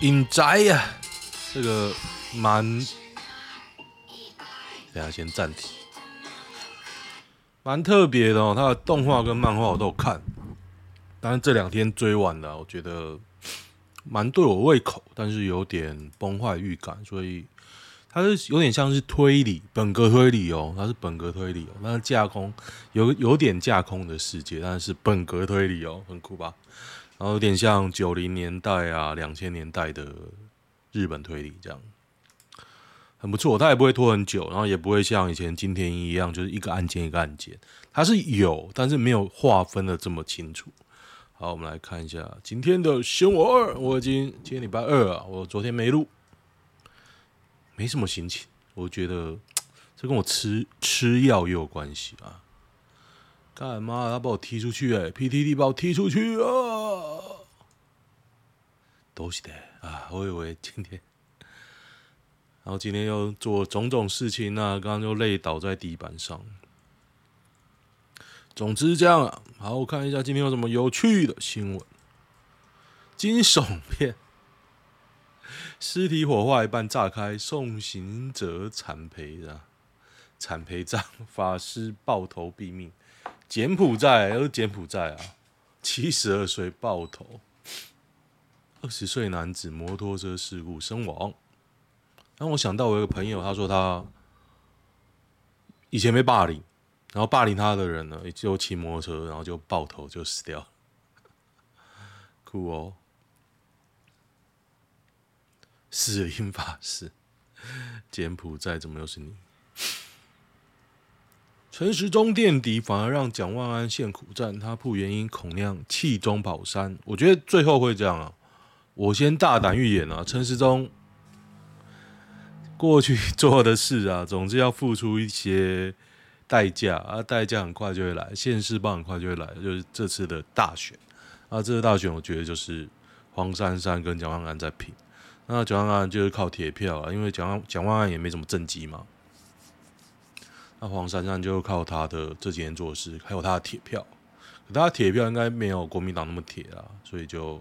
隐宅呀，这个蛮……等下先暂停。蛮特别的哦，它的动画跟漫画我都有看，但是这两天追完了，我觉得蛮对我胃口，但是有点崩坏预感，所以它是有点像是推理，本格推理哦，它是本格推理哦，那架空有有点架空的世界，但是本格推理哦，很酷吧？然后有点像九零年代啊、两千年代的日本推理这样，很不错。它也不会拖很久，然后也不会像以前金田一一样，就是一个案件一个案件。它是有，但是没有划分的这么清楚。好，我们来看一下今天的新闻二。我已经今天礼拜二啊，我昨天没录，没什么心情。我觉得这跟我吃吃药也有关系啊。干嘛？他把我踢出去哎、！PTT 把我踢出去啊！都是的啊！我以为今天，然后今天又做种种事情啊，刚刚又累倒在地板上。总之这样啊。好，我看一下今天有什么有趣的新闻。惊悚片，尸体火化一半炸开，送行者惨赔啊！惨赔账，法师爆头毙命。柬埔寨又是柬埔寨啊！七十二岁爆头，二十岁男子摩托车事故身亡。让我想到我有个朋友，他说他以前被霸凌，然后霸凌他的人呢，就骑摩托车，然后就爆头就死掉。酷哦！死灵法师，柬埔寨怎么又是你？陈时中垫底，反而让蒋万安陷苦战。他铺原因恐酿弃中跑山，我觉得最后会这样啊！我先大胆预言啊，陈时中过去做的事啊，总之要付出一些代价啊，代价很快就会来，现世报很快就会来，就是这次的大选啊，这次大选我觉得就是黄珊珊跟蒋万安在拼，那蒋万安就是靠铁票啊，因为蒋蒋万安也没什么政绩嘛。那黄珊珊就靠他的这几年做事，还有他的铁票，可他的铁票应该没有国民党那么铁啊，所以就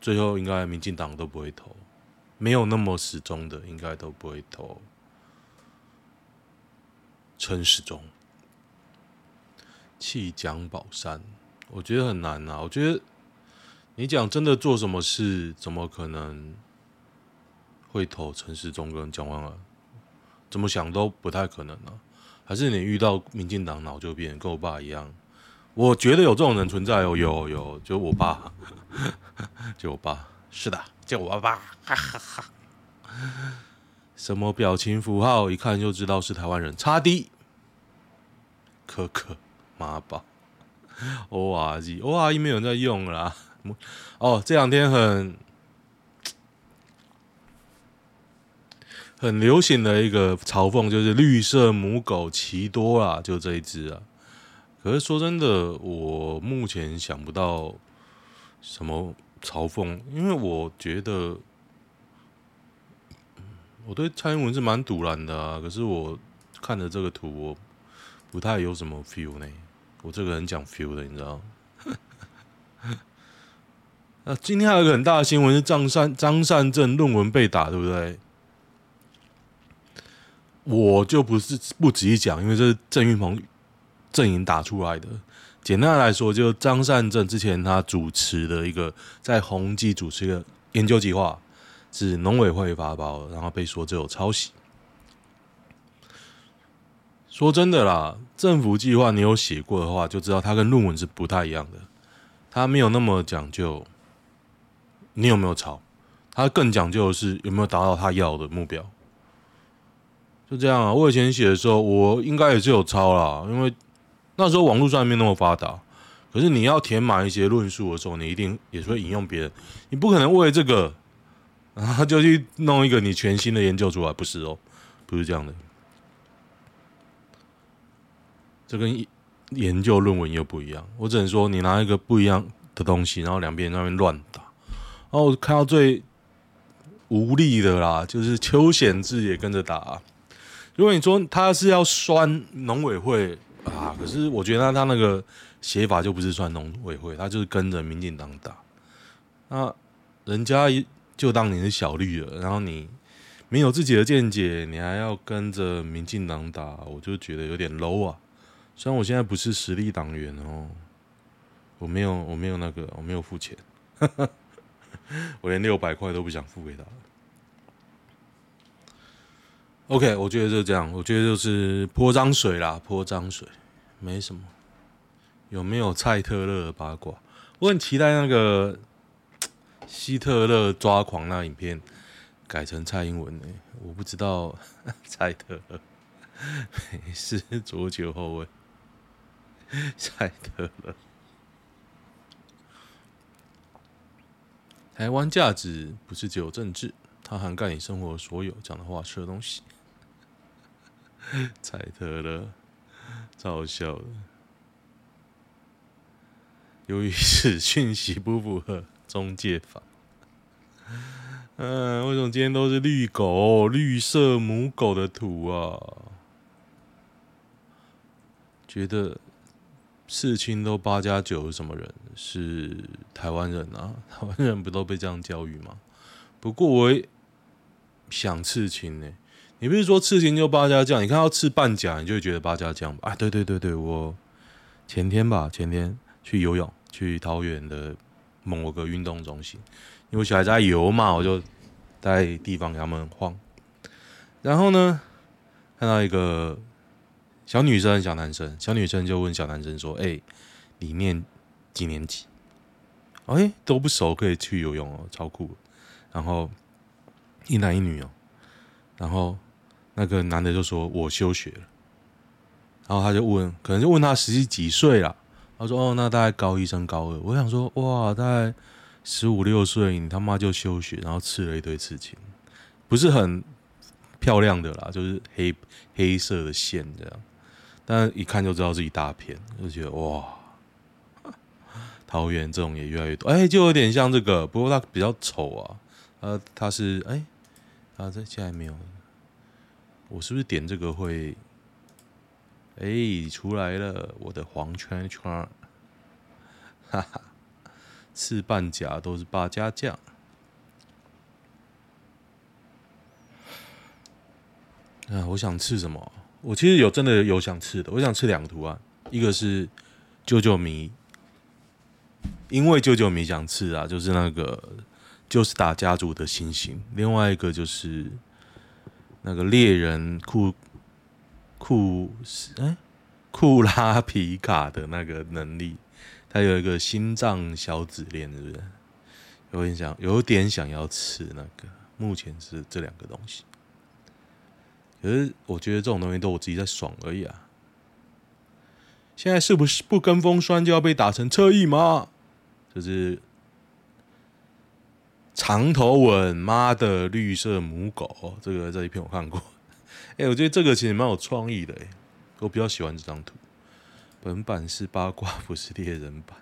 最后应该民进党都不会投，没有那么始终的应该都不会投陈时中。弃蒋宝山，我觉得很难啊。我觉得你讲真的做什么事，怎么可能会投陈时中跟蒋万安？怎么想都不太可能啊。还是你遇到民进党脑就变，跟我爸一样。我觉得有这种人存在哦，有有，就我爸，就我爸，是的，就我爸，哈哈哈。什么表情符号，一看就知道是台湾人。叉 D，可可妈宝，O R G，O R G 没有人在用啦。哦，这两天很很流行的一个嘲讽，就是绿色母狗奇多啊，就这一只啊。可是说真的，我目前想不到什么嘲讽，因为我觉得我对蔡英文是蛮赌烂的啊。可是我看着这个图，我不太有什么 feel 呢。我这个人讲 feel 的，你知道？那 今天还有一个很大的新闻是张善张善政论文被打，对不对？我就不是不仔细讲，因为这是郑云鹏阵营打出来的。简单来说，就张善政之前他主持的一个在宏基主持的研究计划，是农委会发包，然后被说这有抄袭。说真的啦，政府计划你有写过的话，就知道它跟论文是不太一样的。它没有那么讲究，你有没有抄？它更讲究的是有没有达到他要的目标。就这样啊，我以前写的时候，我应该也是有抄啦，因为那时候网络上没那么发达。可是你要填满一些论述的时候，你一定也是会引用别人，你不可能为了这个，然后就去弄一个你全新的研究出来，不是哦，不是这样的。这跟研究论文又不一样。我只能说，你拿一个不一样的东西，然后两边那边乱打。然后我看到最无力的啦，就是邱显志也跟着打。如果你说他是要拴农委会啊，可是我觉得他那个写法就不是酸农委会，他就是跟着民进党打。那人家就当你是小绿了，然后你没有自己的见解，你还要跟着民进党打，我就觉得有点 low 啊。虽然我现在不是实力党员哦，我没有，我没有那个，我没有付钱，我连六百块都不想付给他。OK，我觉得就这样，我觉得就是泼脏水啦，泼脏水，没什么。有没有蔡特勒的八卦？我很期待那个 希特勒抓狂那影片改成蔡英文呢、我不知道 蔡特勒没事，足球后卫。蔡特勒，台湾价值不是只有政治，它涵盖你生活所有讲的话、吃的东西。蔡特了，超好笑的。由于是讯息不符合中介法，嗯，为什么今天都是绿狗、绿色母狗的图啊？觉得。刺青都八加九是什么人？是台湾人啊！台湾人不都被这样教育吗？不过我也想刺青呢、你不是说刺青就八家酱？你看到刺半甲，你就会觉得八家酱吧？啊，对对对对，我前天吧，前天去游泳，去桃园的某个运动中心，因为小孩在游嘛，我就在地方给他们晃。然后呢，看到一个。小女生、小男生，小女生就问小男生说：“哎、欸，你念几年级？哎、都不熟，可以去游泳哦，超酷。”然后一男一女哦，然后那个男的就说：“我休学了。”然后他就问，可能就问他实际几岁了。他说：“哦，那大概高一升高二。”我想说：“哇，大概十五六岁，你他妈就休学，然后刺了一堆刺青，不是很漂亮的啦，就是黑黑色的线这样。”但一看就知道是一大片，就觉得哇，桃园这种也越来越多，哎、就有点像这个，不过它比较丑啊，呃，它是哎，啊，这现在没有，我是不是点这个会，哎、出来了，我的黄圈圈，哈哈，刺半甲都是八家将，啊，我想吃什么？我其实有真的有想吃的，我想吃两个图案，一个是啾啾迷，因为啾啾迷想吃啊，就是那个就是打家族的星星，另外一个就是那个猎人库库哎库拉皮卡的那个能力，他有一个心脏小指链，是不是？有点想有点想要吃那个，目前是这两个东西。可是我觉得这种东西都我自己在爽而已啊！现在是不是不跟风酸就要被打成侧翼吗？就是长头吻，妈的绿色母狗，这个这一篇我看过。哎、我觉得这个其实蛮有创意的，哎，我比较喜欢这张图。本版是八卦，不是猎人版。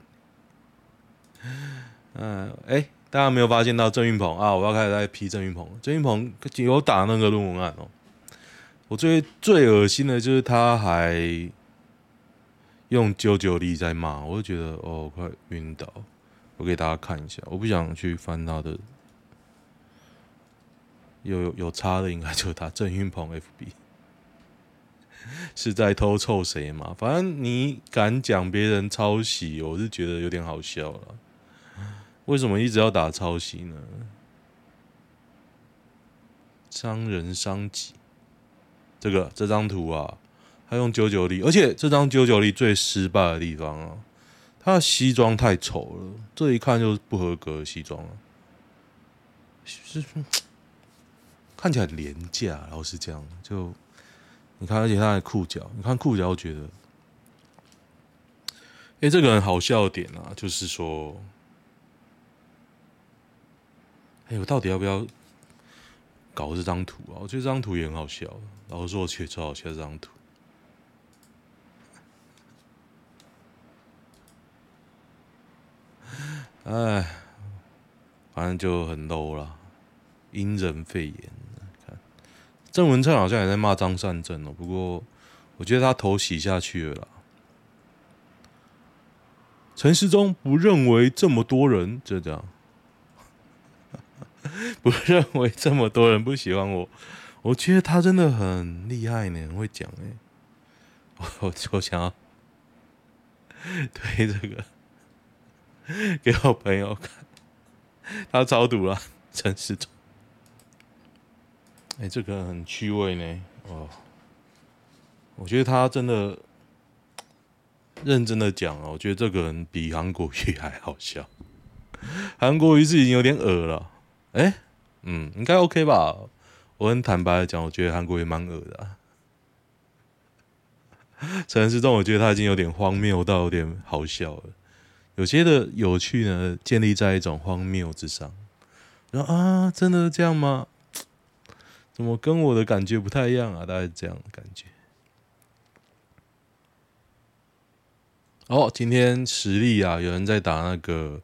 嗯，哎、大家没有发现到郑云鹏啊？我要开始在批郑云鹏。郑云鹏有打那个论文案哦。我最最恶心的就是他还用九九力在骂，我就觉得哦，快晕倒。我给大家看一下，我不想去翻他的，有有有差的应该就是他郑云鹏 FB 是在偷臭谁嘛？反正你敢讲别人抄袭，我是觉得有点好笑了。为什么一直要打抄袭呢？伤人伤己，这个这张图啊，他用九九力，而且这张九九力最失败的地方啊。他的西装太丑了，这一看就是不合格的西装啊，是看起来很廉价，然后是这样，就你看，而且他的裤脚，你看裤脚，我觉得，哎，这个很好笑点啊，就是说，哎，我到底要不要搞这张图啊？我觉得这张图也很好笑，然后说我觉得超好笑这张图。哎，反正就很 low 了，因人肺炎。看郑文灿好像也在骂张善政哦，不过我觉得他头洗下去了。陈世忠不认为这么多人就这样，不认为这么多人不喜欢我，我觉得他真的很厉害呢，会讲哎。我我想要 对这个。给我朋友看，他超毒了，陈时中。哎、这个很趣味呢。哦，我觉得他真的认真的讲哦，我觉得这个人比韩国瑜还好笑。韩国瑜是已经有点恶了。哎、嗯，应该 OK 吧？我很坦白的讲，我觉得韩国瑜蛮恶的、啊。陈时中，我觉得他已经有点荒谬到有点好笑了。有些的有趣呢，建立在一种荒谬之上。然后啊，真的这样吗？怎么跟我的感觉不太一样啊？大概是这样的感觉。哦，今天实力啊，有人在打那个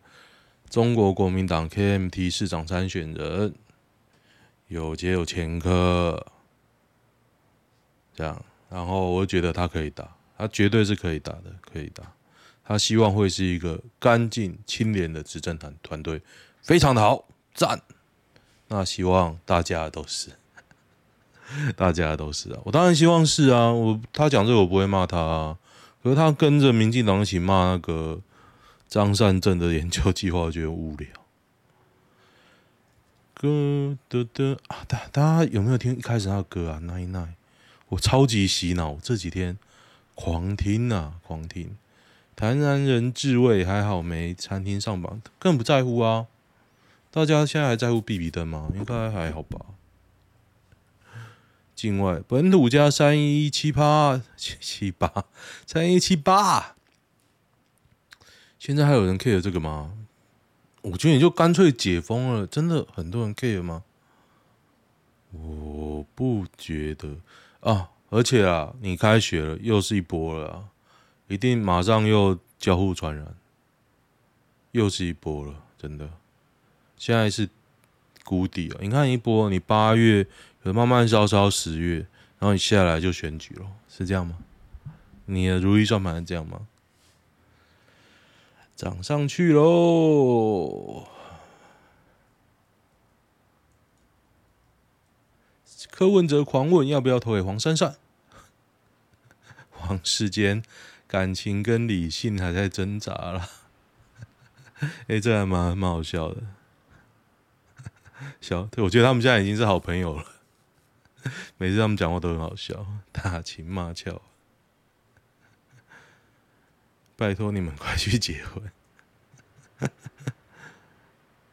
中国国民党 KMT 市长参选人，有节有前科，这样。然后我觉得他可以打，他绝对是可以打的，可以打。他希望会是一个干净清廉的执政团团队，非常的好，赞。那希望大家都是，大家都是啊，我当然希望是啊。我他讲这个我不会骂他啊，可是他跟着民进党一起骂那个张善政的研究计划，我觉得无聊。歌的的啊，大大家有没有听一开始那个歌啊？奈奈，我超级洗脑，这几天狂听啊，狂听。台南人自慰还好没？餐厅上榜，更不在乎啊！大家现在还在乎 BB 灯吗？应该还好吧。境外本土加三一七八七七八三一七八，现在还有人 care 这个吗？我觉得你就干脆解封了，真的很多人 care 吗？我不觉得啊，而且啊，你开学了，又是一波了。一定马上又交互传染，又是一波了，真的。现在是谷底了，你看一波，你八月慢慢烧烧，十月，然后你下来就选举了，是这样吗？你的如意算盘是这样吗？涨上去喽！柯文哲狂问要不要投给黄珊珊？黄世坚。感情跟理性还在挣扎了，哎，这还蛮蛮好笑的。笑，对，我觉得他们现在已经是好朋友了。每次他们讲话都很好笑，打情骂俏。拜托你们快去结婚。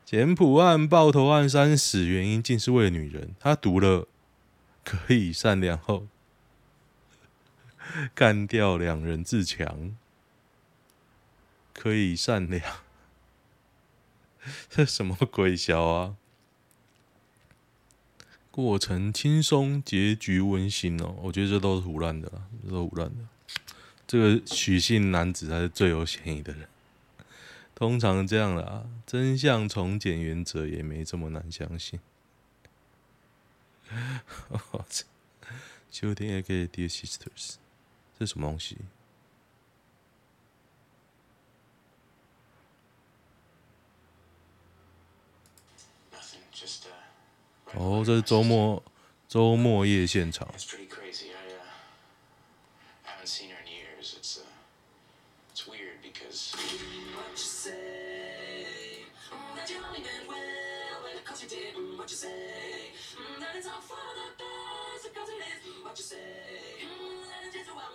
简谱案爆头案三死原因竟是为了女人，他读了可以善良后。干掉两人自强，可以善良。这什么鬼小啊？过程轻松，结局温馨哦。我觉得这都是胡乱的啦，这都胡乱的。这个许姓男子才是最有嫌疑的人。通常这样啦，真相从简原则也没这么难相信。我操！秋天也可以 Dear Sisters，这是什么东西？哦，这是周末周末夜现场。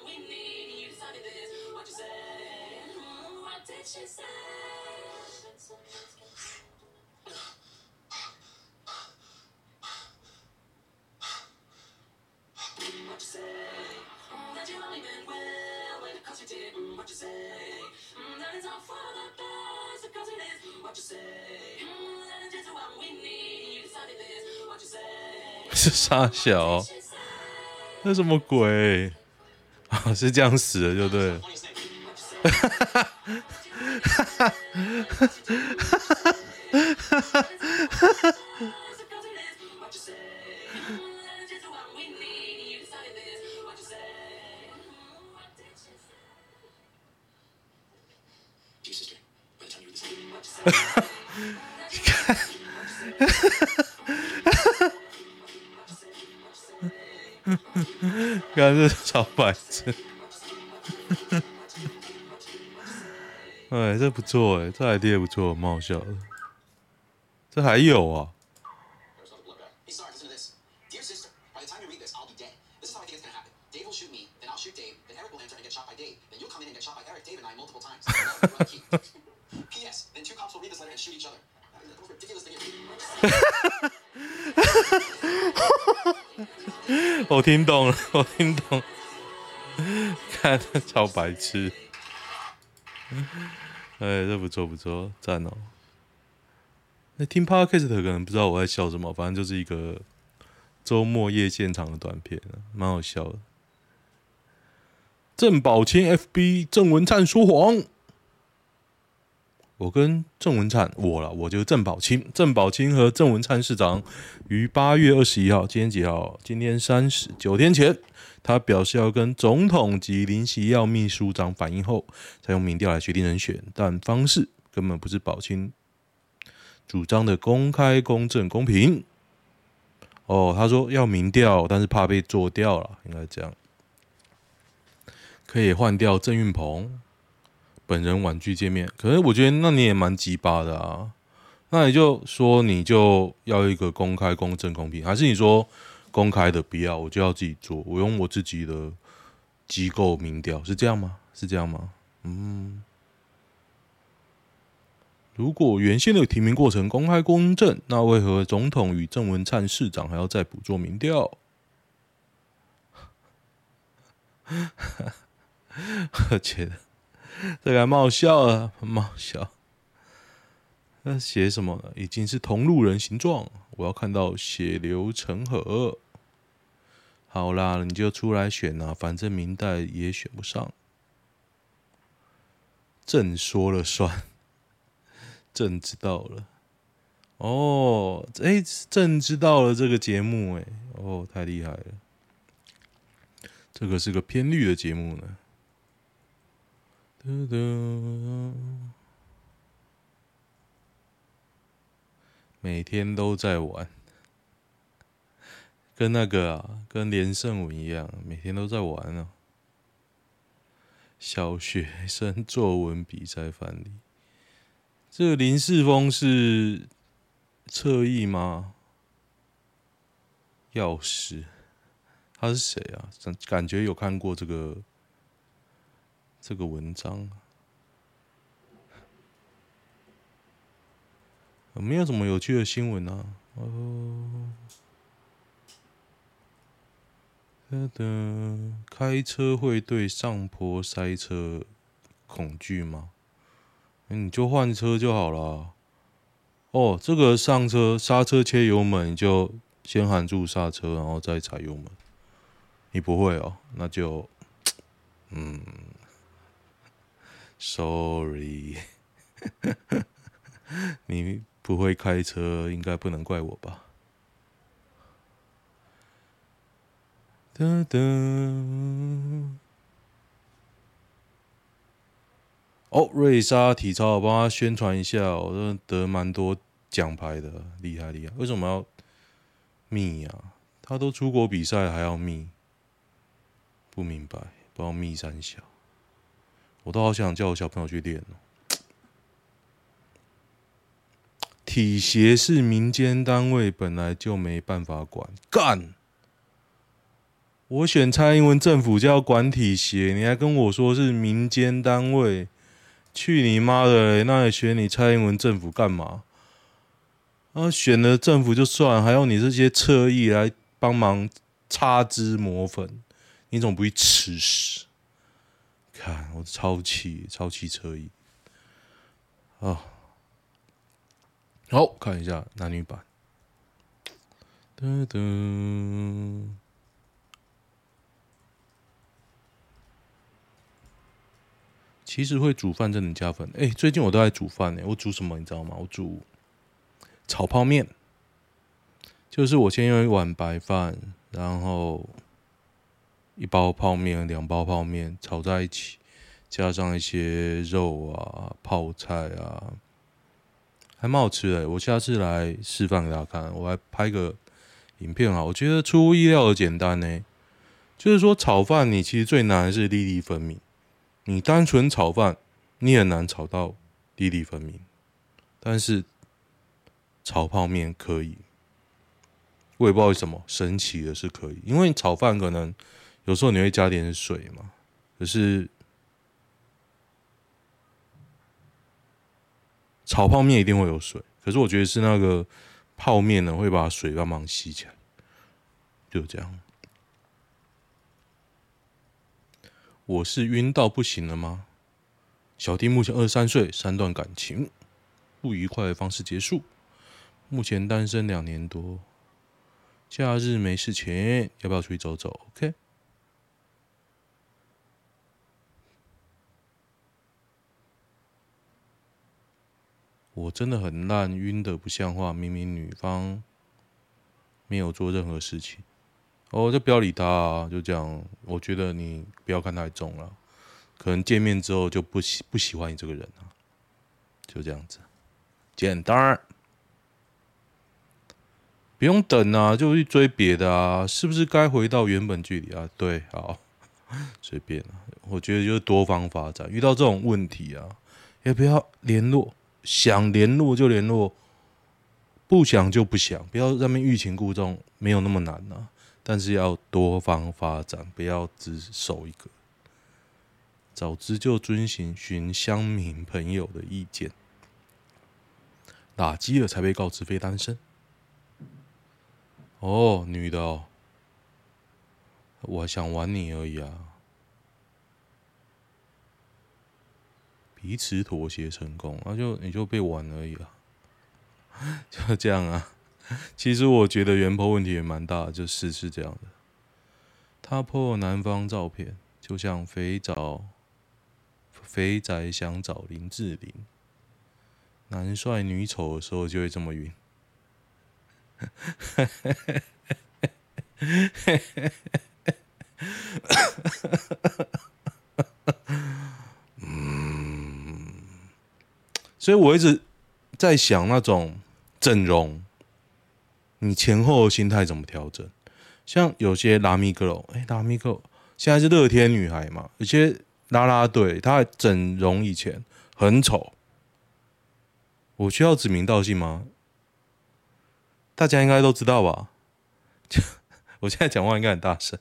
We. What you say? Hmm, what did she say? What you say? Hmm, that you only meant well when it you did. Hmm, what you say? That it's all for the best because it is. What you say? That it's just what we need. You decided this. What you say? 这傻小，那什么鬼？啊，是这样死的，就对了。超白痴，哎，这不错哎，这 idea 不错，蛮好笑的。这还有啊？我听懂了，我听懂了。超白痴。哎，这不错不错，赞哦。那听 Podcast 可能不知道我在笑什么，反正就是一个周末夜现场的短片，蛮好笑的。郑宝清 FB 郑文灿说谎。我跟郑文灿，我啦，我就是郑宝清。郑宝清和郑文灿市长于八月二十一号，今天几号？今天三十九天前，他表示要跟总统及林锡耀秘书长反映后，才用民调来决定人选，但方式根本不是宝清主张的公开、公正、公平。哦，他说要民调，但是怕被做掉了，应该这样。可以换掉郑运鹏。本人婉拒见面，可是我觉得那你也蛮鸡巴的啊。那你就说你就要一个公开、公正、公平，还是你说公开的不要，我就要自己做，我用我自己的机构民调，是这样吗？是这样吗？嗯。如果原先的提名过程公开公正，那为何总统与郑文灿市长还要再补做民调？我觉得。这个还冒笑啊，冒笑。那写什么呢？已经是同路人形状，我要看到血流成河。好啦，你就出来选啊，反正明代也选不上。朕说了算，朕知道了。哦，哎，朕知道了这个节目，哎，哦，太厉害了。这个是个偏绿的节目呢。每天都在玩，跟那个啊，跟连胜文一样，每天都在玩啊。小学生作文比赛范例，这个林世峰是侧翼吗？钥匙，他是谁啊？感感觉有看过这个。这个文章没有什么有趣的新闻呢？哦，等等，开车会对上坡塞车恐惧吗？你就换车就好了。哦，这个上车刹车切油门你就先喊住刹车，然后再踩油门。你不会哦，那就嗯，sorry，你不会开车，应该不能怪我吧？哒哒。哦，瑞莎体操，我帮他宣传一下，我都得蛮多奖牌的，厉害厉害。为什么要密呀？他都出国比赛还要密，不明白，不知道密三小。我都好想叫我小朋友去练哦。体协是民间单位，本来就没办法管。干！我选蔡英文政府就要管体协，你还跟我说是民间单位？去你妈的！那你选你蔡英文政府干嘛？啊，选了政府就算，还要你这些侧翼来帮忙擦脂抹粉，你怎么不去吃屎？看我超气，超气侧翼啊！好，看一下男女版。噔噔。其实会煮饭真的加分。哎，最近我都在煮饭呢。我煮什么你知道吗？我煮炒泡面，就是我先用一碗白饭，然后一包泡面、两包泡面炒在一起，加上一些肉啊、泡菜啊，还蛮好吃的。我下次来示范给大家看，我来拍个影片啊。我觉得出乎意料的简单呢。就是说炒饭，你其实最难是粒粒分明。你单纯炒饭，你很难炒到粒粒分明，但是炒泡面可以。我也不知道为什么，神奇的是可以，因为炒饭可能有时候你会加点水嘛，可是炒泡面一定会有水，可是我觉得是那个泡面呢会把水帮忙吸起来，就这样。我是晕到不行了吗？小弟目前二十三岁，三段感情不愉快的方式结束，目前单身两年多，假日没事情，要不要出去走走？OK。我真的很烂，晕的不像话，明明女方没有做任何事情。哦，就不要理他啊，就这样。我觉得你不要看太重了，可能见面之后就不喜不喜欢你这个人了，就这样子，简单，不用等啊，就去追别的啊，是不是该回到原本距离啊？对，好，随便啊。我觉得就是多方发展，遇到这种问题啊，也不要联络，想联络就联络，不想就不想，不要在那边欲擒故纵，没有那么难啊。但是要多方发展，不要只守一个。早知就遵循寻乡民朋友的意见，打击了才被告知非单身。哦，女的哦，我想玩你而已啊。彼此妥协成功，那就你就被玩而已了，就这样啊。其实我觉得原 PO 问题也蛮大，就是是这样的。他破男方照片，就像肥找肥宅想找林志玲，男帅女丑的时候就会这么晕。嗯，所以我一直在想那种整容。你前后心态怎么调整？像有些拉米哥喽，哎，拉米哥现在是乐天女孩嘛？有些拉拉队，她整容以前很丑，我需要指名道姓吗？大家应该都知道吧？我现在讲话应该很大声。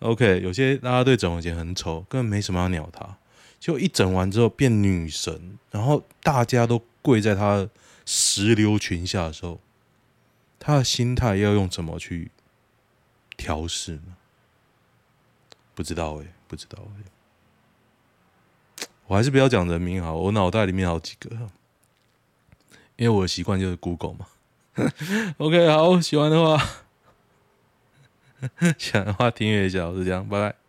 OK，有些拉拉队整容以前很丑，根本没什么要鸟她，就一整完之后变女神，然后大家都跪在她石榴裙下的时候。他的心态要用怎么去调试呢？不知道哎、不知道哎、我还是不要讲人名好，我脑袋里面好几个。因为我的习惯就是 Google 嘛。OK，好，喜欢的话，喜欢的话订阅一下，我是这样，拜拜。